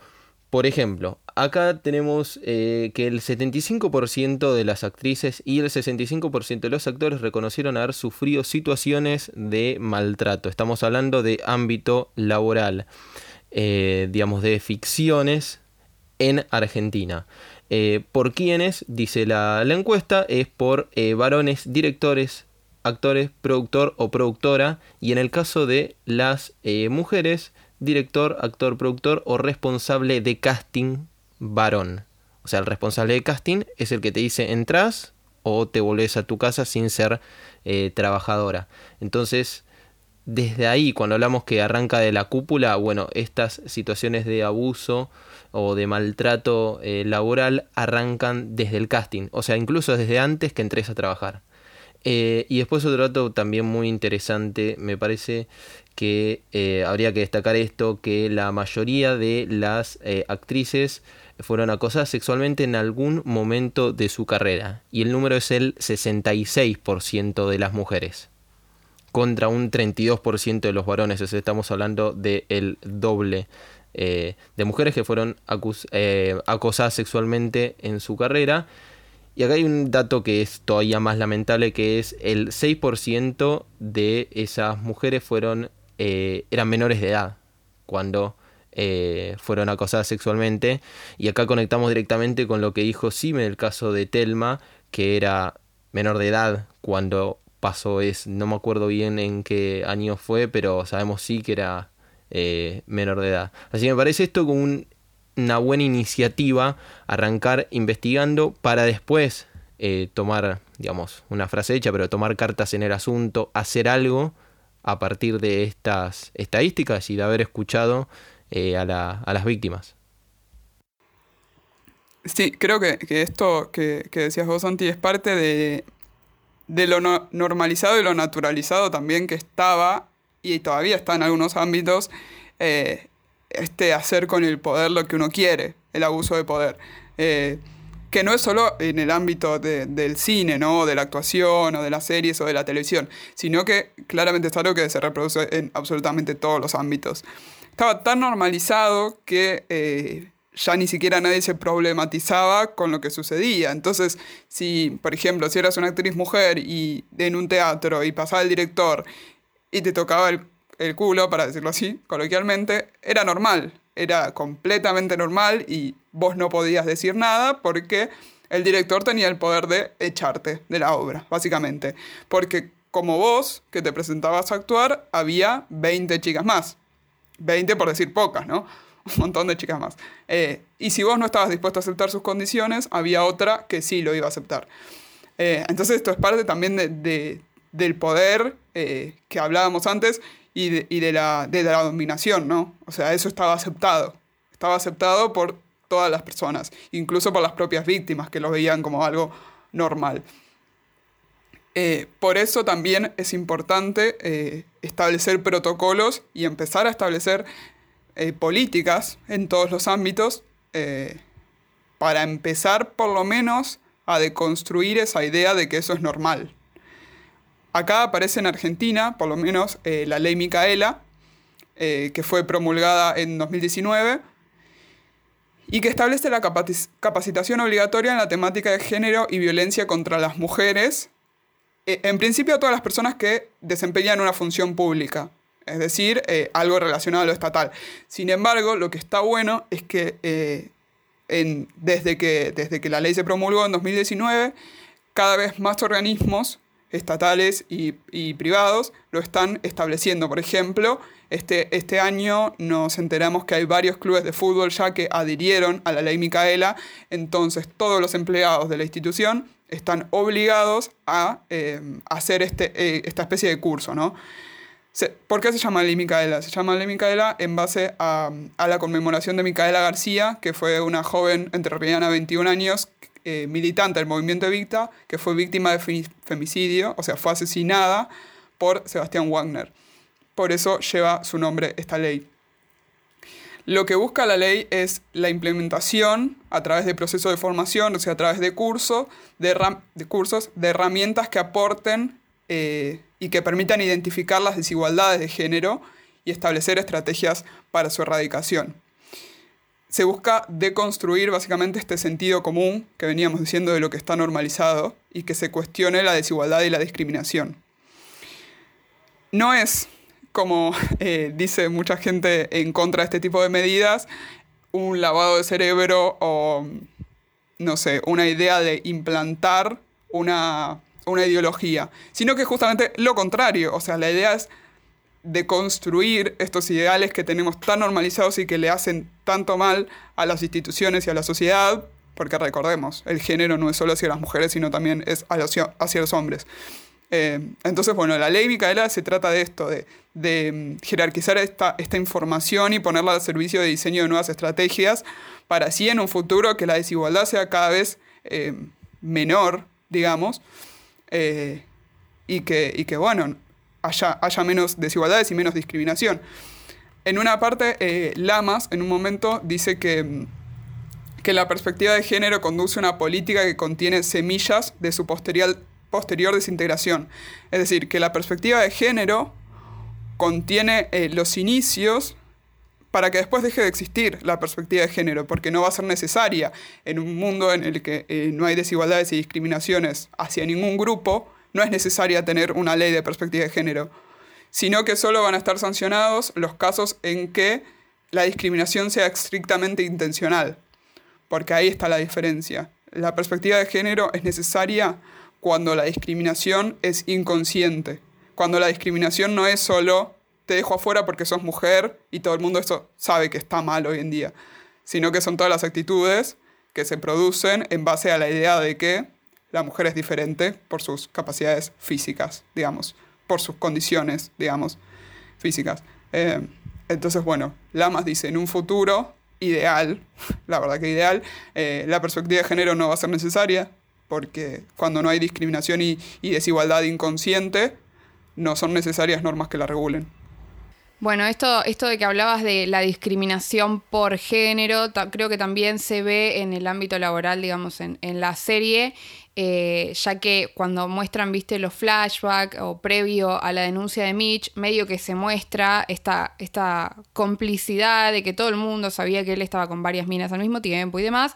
Por ejemplo, acá tenemos eh, que el 75% de las actrices y el 65% de los actores reconocieron haber sufrido situaciones de maltrato. Estamos hablando de ámbito laboral, eh, digamos, de ficciones en Argentina. Eh, ¿Por quiénes? Dice la, encuesta, es por eh, varones, directores, actores, productor o productora. Y en el caso de las eh, mujeres, director, actor, productor o responsable de casting varón. O sea, el responsable de casting es el que te dice entras o te volvés a tu casa sin ser trabajadora. Entonces, desde ahí, cuando hablamos que arranca de la cúpula, bueno, estas situaciones de abuso o de maltrato eh, laboral arrancan desde el casting, o sea, incluso desde antes que entres a trabajar. Eh, y después otro dato también muy interesante, me parece que eh, habría que destacar esto, que la mayoría de las actrices fueron acosadas sexualmente en algún momento de su carrera, y el número es el 66% de las mujeres contra un 32% de los varones, o estamos hablando del doble eh, de mujeres que fueron eh, acosadas sexualmente en su carrera. Y acá hay un dato que es todavía más lamentable, que es el 6% de esas mujeres fueron, eh, eran menores de edad cuando fueron acosadas sexualmente. Y acá conectamos directamente con lo que dijo Sime en el caso de Telma, que era menor de edad cuando pasó es, no me acuerdo bien en qué año fue, pero sabemos sí que era eh, menor de edad. Así que me parece esto como una buena iniciativa, arrancar investigando para después eh, tomar, digamos, una frase hecha, pero tomar cartas en el asunto, hacer algo a partir de estas estadísticas y de haber escuchado eh, a, las víctimas. Sí, creo que, esto que, decías vos, Santi, es parte de lo normalizado y lo naturalizado también que estaba y todavía está en algunos ámbitos eh, este hacer con el poder lo que uno quiere, el abuso de poder. Eh, que no es solo en el ámbito del cine, ¿no? de la actuación, o de las series, o de la televisión, sino que claramente es algo que se reproduce en absolutamente todos los ámbitos. Estaba tan normalizado que eh, ya ni siquiera nadie se problematizaba con lo que sucedía. Entonces, si, por ejemplo, si eras una actriz mujer y en un teatro y pasaba el director y te tocaba el, el culo, para decirlo así, coloquialmente, era normal, era completamente normal y vos no podías decir nada porque el director tenía el poder de echarte de la obra, básicamente. Porque como vos, que te presentabas a actuar, había 20 chicas más. 20 por decir pocas, ¿no? un montón de chicas más. Eh, y si vos no estabas dispuesto a aceptar sus condiciones, había otra que sí lo iba a aceptar. Eh, entonces esto es parte también de, del poder eh, que hablábamos antes y, de, y de, la, de la dominación, ¿no? O sea, eso estaba aceptado. Estaba aceptado por todas las personas, incluso por las propias víctimas que lo veían como algo normal. por eso también es importante establecer protocolos y empezar a establecer eh, políticas en todos los ámbitos eh, para empezar por lo menos a deconstruir esa idea de que eso es normal. Acá aparece en Argentina, por lo menos, eh, la ley Micaela, que fue promulgada en 2019 y que establece la capacitación obligatoria en la temática de género y violencia contra las mujeres, en principio a todas las personas que desempeñan una función pública, es decir, eh, algo relacionado a lo estatal. Sin embargo, lo que está bueno es que, eh, desde que desde que la ley se promulgó en 2019, cada vez más organismos estatales y, privados lo están estableciendo. Por ejemplo, este, este año nos enteramos que hay varios clubes de fútbol ya que adhirieron a la ley Micaela, entonces todos los empleados de la institución están obligados a eh, hacer este, esta especie de curso, ¿no? ¿Por qué se llama Ley Micaela? Se llama Ley Micaela en base a, la conmemoración de Micaela García, que fue una joven entrerriana de 21 años, eh, militante del movimiento Evicta, que fue víctima de femicidio, o sea, fue asesinada por Sebastián Wagner. Por eso lleva su nombre esta ley. Lo que busca la ley es la implementación a través de procesos de formación, o sea, a través de, de, cursos, de herramientas que aporten eh, y que permitan identificar las desigualdades de género y establecer estrategias para su erradicación. Se busca deconstruir básicamente este sentido común que veníamos diciendo de lo que está normalizado y que se cuestione la desigualdad y la discriminación. No es, como eh, dice mucha gente en contra de este tipo de medidas, un lavado de cerebro o, no sé, una idea de implantar una una ideología, sino que justamente lo contrario, o sea, la idea es de construir estos ideales que tenemos tan normalizados y que le hacen tanto mal a las instituciones y a la sociedad porque recordemos, el género no es solo hacia las mujeres, sino también es hacia los hombres. Eh, entonces, bueno, la ley Micaela se trata de esto, de, mm, jerarquizar esta, esta, información y ponerla al servicio de diseño de nuevas estrategias para así en un futuro que la desigualdad sea cada vez eh, menor, digamos, eh, y, que, y que, bueno, haya, menos desigualdades y menos discriminación. En una parte, Lamas en un momento dice que mm, que la perspectiva de género conduce a una política que contiene semillas de su posterior, posterior desintegración. Es decir, que la perspectiva de género contiene eh, los inicios para que después deje de existir la perspectiva de género, porque no va a ser necesaria en un mundo en el que eh, no hay desigualdades y discriminaciones hacia ningún grupo, no es necesaria tener una ley de perspectiva de género, sino que solo van a estar sancionados los casos en que la discriminación sea estrictamente intencional porque ahí está la diferencia. La perspectiva de género es necesaria cuando la discriminación es inconsciente, cuando la discriminación no es solo te dejo afuera porque sos mujer y todo el mundo eso sabe que está mal hoy en día, sino que son todas las actitudes que se producen en base a la idea de que la mujer es diferente por sus capacidades físicas, digamos, por sus condiciones, digamos, físicas. Eh, entonces, bueno, Lamas dice, en un futuro ideal, la verdad que ideal, eh, la perspectiva de género no va a ser necesaria, porque cuando no hay discriminación y, y desigualdad inconsciente, no son necesarias normas que la regulen. Bueno, esto, esto de que hablabas de la discriminación por género, creo que también se ve en el ámbito laboral, digamos, en, en la serie, eh, ya que cuando muestran, viste, los flashbacks o previo a la denuncia de Mitch, medio que se muestra esta, esta complicidad de que todo el mundo sabía que él estaba con varias minas al mismo tiempo y demás.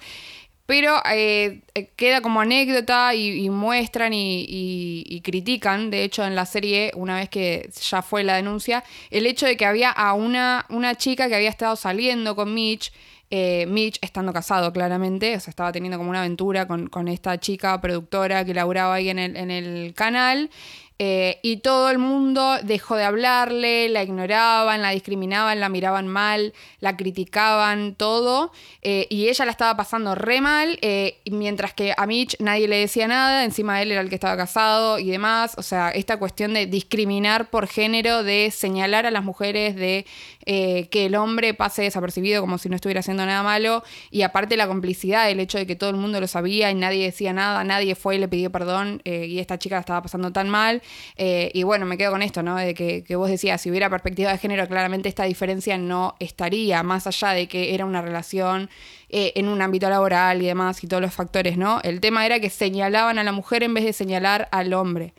Pero eh, eh, queda como anécdota y, muestran y, critican, de hecho en la serie, una vez que ya fue la denuncia, el hecho de que había a una, una chica que había estado saliendo con Mitch eh, Mitch estando casado claramente, o sea, estaba teniendo como una aventura con, esta chica productora que laburaba ahí en el, en el canal. Eh, y todo el mundo dejó de hablarle, la ignoraban, la discriminaban, la miraban mal, la criticaban, todo. Eh, y ella la estaba pasando re mal, mientras que a Mitch nadie le decía nada, encima él era el que estaba casado y demás. O sea, esta cuestión de discriminar por género, de señalar a las mujeres, de eh, que el hombre pase desapercibido como si no estuviera haciendo nada malo, y aparte la complicidad, el hecho de que todo el mundo lo sabía y nadie decía nada, nadie fue y le pidió perdón, eh, y esta chica la estaba pasando tan mal, eh, y bueno, me quedo con esto, ¿no? De que, vos decías, si hubiera perspectiva de género, claramente esta diferencia no estaría, más allá de que era una relación en un ámbito laboral y demás, y todos los factores, ¿no? El tema era que señalaban a la mujer en vez de señalar al hombre.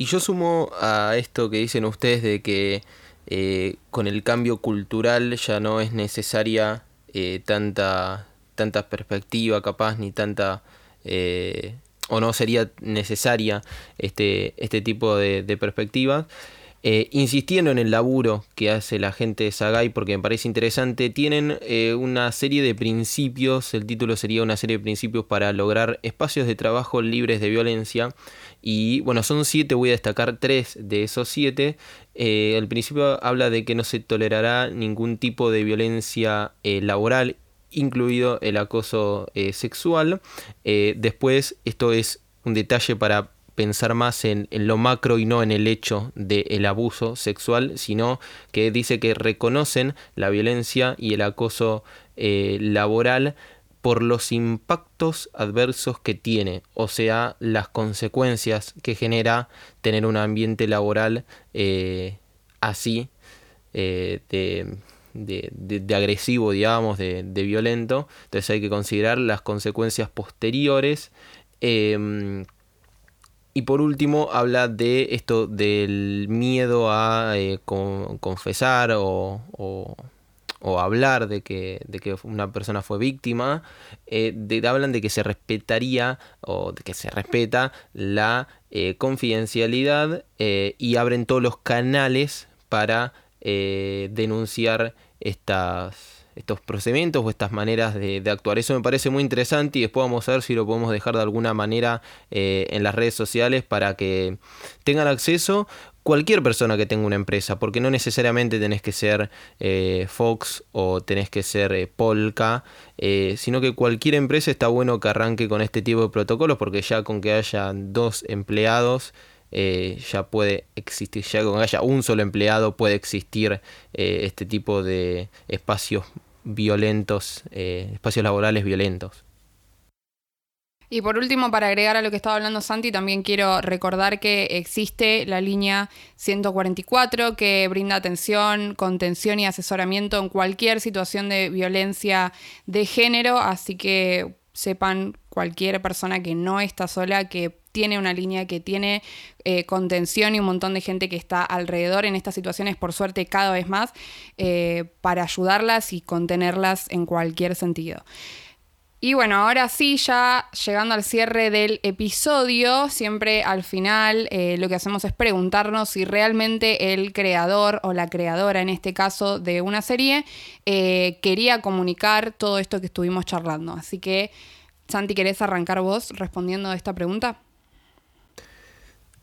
Y yo sumo a esto que dicen ustedes de que eh, con el cambio cultural ya no es necesaria eh, tanta, tanta perspectiva capaz ni tanta... Eh, o no sería necesaria este, este tipo de, de perspectivas. insistiendo en el laburo que hace la gente de Sagai porque me parece interesante, tienen una serie de principios, el título sería una serie de principios para lograr espacios de trabajo libres de violencia y bueno, son siete, voy a destacar tres de esos siete. Eh, al principio habla de que no se tolerará ningún tipo de violencia eh, laboral, incluido el acoso eh, sexual. después, esto es un detalle para pensar más en, lo macro y no en el hecho del abuso sexual, sino que dice que reconocen la violencia y el acoso laboral por los impactos adversos que tiene, o sea, las consecuencias que genera tener un ambiente laboral eh, así, eh, de, agresivo, digamos, de, violento. Entonces hay que considerar las consecuencias posteriores. Em, y por último habla de esto del miedo a eh, confesar o o hablar de que, de que una persona fue víctima, eh, hablan de que se respetaría o de que se respeta la eh, confidencialidad y abren todos los canales para denunciar estas, estos procedimientos o estas maneras de, actuar. Eso me parece muy interesante y después vamos a ver si lo podemos dejar de alguna manera eh, en las redes sociales para que tengan acceso cualquier persona que tenga una empresa, porque no necesariamente tenés que ser eh, Fox o tenés que ser eh, Polka, sino que cualquier empresa está bueno que arranque con este tipo de protocolos, porque ya con que haya dos empleados, ya puede existir, ya con haya un solo empleado puede existir este tipo de espacios violentos, eh, espacios laborales violentos. Y por último, para agregar a lo que estaba hablando Santi, también quiero recordar que existe la línea 144 que brinda atención, contención y asesoramiento en cualquier situación de violencia de género, así que sepan cualquier persona que no está sola, que tiene una línea que tiene eh, contención y un montón de gente que está alrededor en estas situaciones, por suerte cada vez más, eh, para ayudarlas y contenerlas en cualquier sentido. Y bueno, ahora sí, ya llegando al cierre del episodio, siempre al final eh, lo que hacemos es preguntarnos si realmente el creador o la creadora, en este caso de una serie, quería comunicar todo esto que estuvimos charlando. Así que, Santi, ¿querés arrancar vos respondiendo a esta pregunta?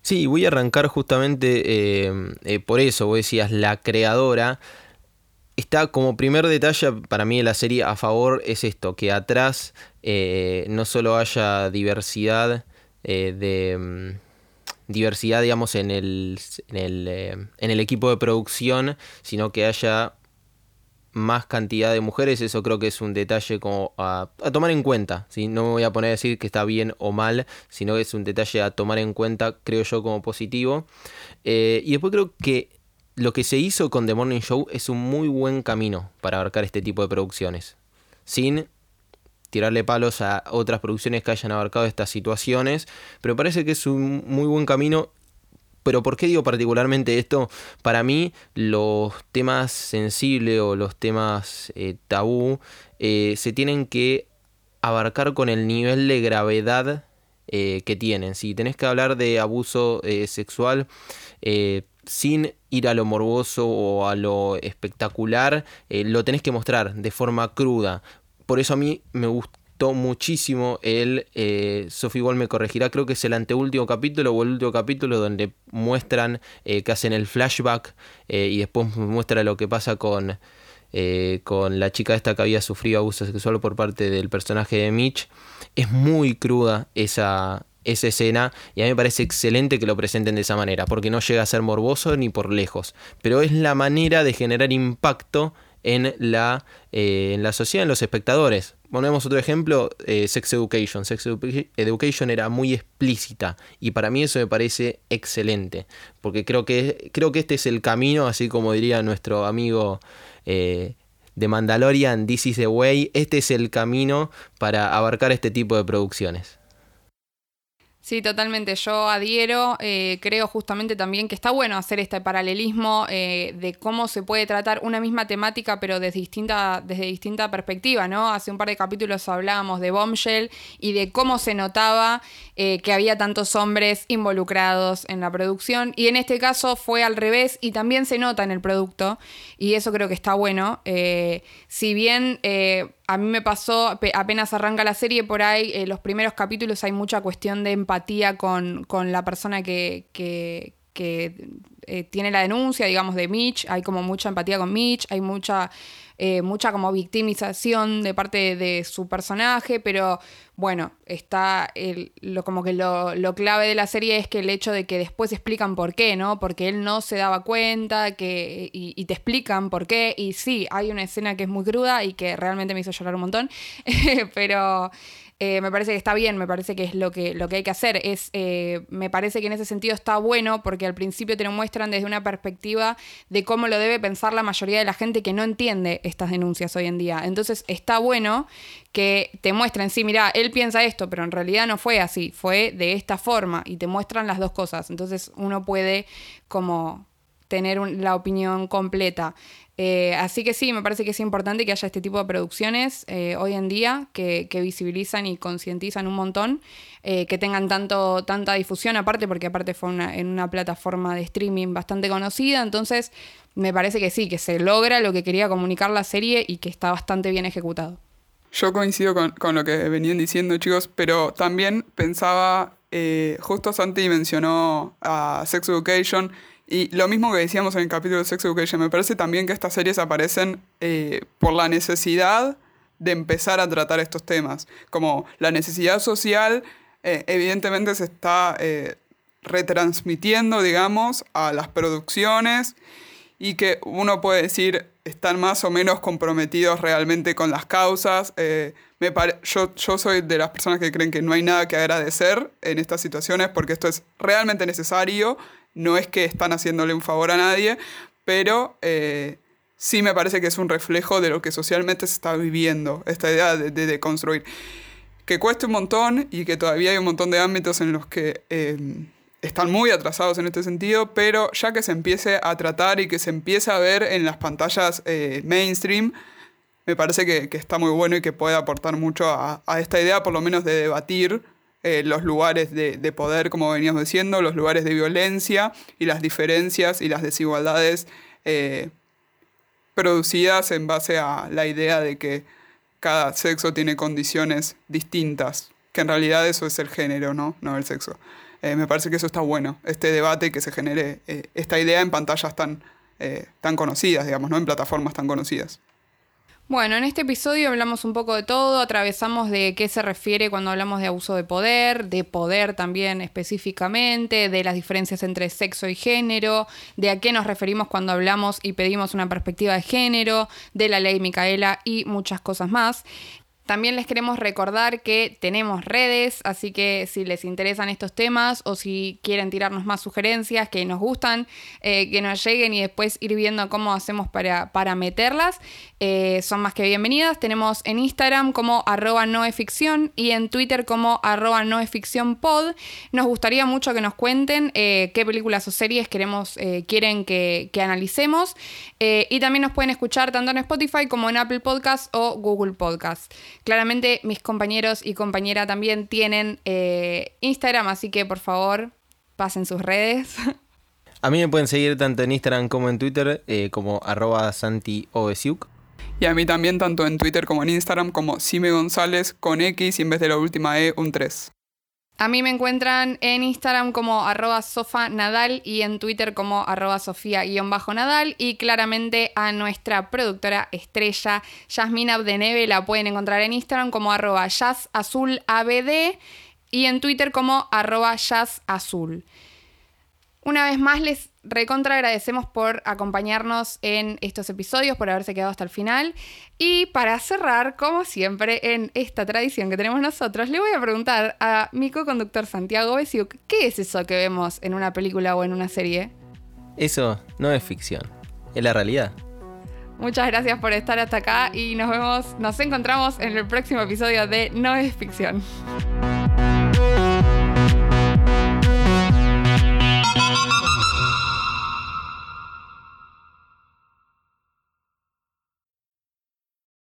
Sí, voy a arrancar justamente eh, eh, por eso, vos decías, la creadora. Está como primer detalle para mí de la serie a favor es esto, que atrás eh, no solo haya diversidad de... Mm, diversidad, digamos, en el, en el, en el equipo de producción, sino que haya más cantidad de mujeres, eso creo que es un detalle como a, tomar en cuenta, ¿sí? no me voy a poner a decir que está bien o mal, sino que es un detalle a tomar en cuenta, creo yo, como positivo. Eh, y después creo que lo que se hizo con The Morning Show es un muy buen camino para abarcar este tipo de producciones, sin tirarle palos a otras producciones que hayan abarcado estas situaciones, pero parece que es un muy buen camino pero ¿por qué digo particularmente esto? Para mí los temas sensibles o los temas eh, tabú eh, se tienen que abarcar con el nivel de gravedad eh, que tienen. Si tenés que hablar de abuso sexual sin ir a lo morboso o a lo espectacular, lo tenés que mostrar de forma cruda. Por eso a mí me muchísimo el, eh, Sophie igual me corregirá, creo que es el anteúltimo capítulo o el último capítulo donde muestran eh, que hacen el flashback eh, y después muestra lo que pasa con, eh, con la chica esta que había sufrido abuso sexual por parte del personaje de Mitch. Es muy cruda esa, esa escena y a mí me parece excelente que lo presenten de esa manera, porque no llega a ser morboso ni por lejos, pero es la manera de generar impacto en la, en la sociedad, en los espectadores. Ponemos otro ejemplo, eh, Sex Education. Sex Education era muy explícita y para mí eso me parece excelente, porque creo que, creo que este es el camino, así como diría nuestro amigo eh, de Mandalorian, This is the way, este es el camino para abarcar este tipo de producciones. Sí, totalmente. Yo adhiero. Eh, creo justamente también que está bueno hacer este paralelismo eh, de cómo se puede tratar una misma temática, pero desde distinta, desde distinta perspectiva, ¿no? Hace un par de capítulos hablábamos de Bombshell y de cómo se notaba eh, que había tantos hombres involucrados en la producción. Y en este caso fue al revés y también se nota en el producto. Y eso creo que está bueno. si bien a mí me pasó, apenas arranca la serie, por ahí, eh, los primeros capítulos hay mucha cuestión de empatía con, la persona que, que, eh, tiene la denuncia, digamos, de Mitch. Hay como mucha empatía con Mitch, hay mucha, eh, mucha como victimización de parte de su personaje, pero bueno, está el, lo, como que lo, clave de la serie es que el hecho de que después explican por qué, ¿no? Porque él no se daba cuenta que, y, y te explican por qué. Y sí, hay una escena que es muy cruda y que realmente me hizo llorar un montón, pero... Eh, me parece que está bien, me parece que es lo que, lo que hay que hacer. Es, eh, me parece que en ese sentido está bueno porque al principio te lo muestran desde una perspectiva de cómo lo debe pensar la mayoría de la gente que no entiende estas denuncias hoy en día. Entonces está bueno que te muestren, sí, mira, él piensa esto, pero en realidad no fue así, fue de esta forma y te muestran las dos cosas. Entonces uno puede como tener la opinión completa. Eh, así que sí, me parece que es importante que haya este tipo de producciones eh, hoy en día que, visibilizan y concientizan un montón, eh, que tengan tanto, tanta difusión, aparte porque aparte fue en una plataforma de streaming bastante conocida, entonces me parece que sí, que se logra lo que quería comunicar la serie y que está bastante bien ejecutado. Yo coincido con, con lo que venían diciendo chicos, pero también pensaba, justo Santi mencionó a Sex Education, y lo mismo que decíamos en el capítulo de Sex Education, me parece también que estas series aparecen eh, por la necesidad de empezar a tratar estos temas. Como la necesidad social, eh, evidentemente se está eh, retransmitiendo, digamos, a las producciones y que uno puede decir están más o menos comprometidos realmente con las causas. me yo, yo soy de las personas que creen que no hay nada que agradecer en estas situaciones porque esto es realmente necesario no es que están haciéndole un favor a nadie, pero eh, sí me parece que es un reflejo de lo que socialmente se está viviendo, esta idea de, construir. Que cueste un montón y que todavía hay un montón de ámbitos en los que eh, están muy atrasados en este sentido, pero ya que se empiece a tratar y que se empiece a ver en las pantallas eh, mainstream, me parece que, está muy bueno y que puede aportar mucho a esta idea, por lo menos de debatir eh, los lugares de, poder, como veníamos diciendo, los lugares de violencia y las diferencias y las desigualdades eh, producidas en base a la idea de que cada sexo tiene condiciones distintas, que en realidad eso es el género, no, no el sexo. Eh, me parece que eso está bueno, este debate que se genere esta idea en pantallas tan, tan conocidas, digamos, ¿no? en plataformas tan conocidas. Bueno, en este episodio hablamos un poco de todo, atravesamos de qué se refiere cuando hablamos de abuso de poder, de poder también específicamente, de las diferencias entre sexo y género, de a qué nos referimos cuando hablamos y pedimos una perspectiva de género, de la ley Micaela y muchas cosas más. También les queremos recordar que tenemos redes, así que si les interesan estos temas o si quieren tirarnos más sugerencias que nos gustan, eh, que nos lleguen y después ir viendo cómo hacemos para, para meterlas, eh, son más que bienvenidas. Tenemos en Instagram como arroba noeficción y en Twitter como arroba noeficciónpod. Nos gustaría mucho que nos cuenten eh, qué películas o series queremos, quieren que, que analicemos. y también nos pueden escuchar tanto en Spotify como en Apple Podcast o Google Podcast. Claramente mis compañeros y compañera también tienen eh, Instagram, así que por favor pasen sus redes. A mí me pueden seguir tanto en Instagram como en Twitter eh, como arroba Y a mí también tanto en Twitter como en Instagram como Sime González con X y en vez de la última E un 3. A mí me encuentran en Instagram como arroba sofanadal y en Twitter como arroba sofía-nadal y claramente a nuestra productora estrella Yasmina Abdeneve la pueden encontrar en Instagram como arroba jazzazulabd y en Twitter como arroba jazzazul. Una vez más les recontra agradecemos por acompañarnos en estos episodios, por haberse quedado hasta el final. Y para cerrar, como siempre, en esta tradición que tenemos nosotros, le voy a preguntar a mi co-conductor Santiago Besiuk, ¿qué es eso que vemos en una película o en una serie? Eso no es ficción, es la realidad. Muchas gracias por estar hasta acá y nos vemos, nos encontramos en el próximo episodio de No es ficción.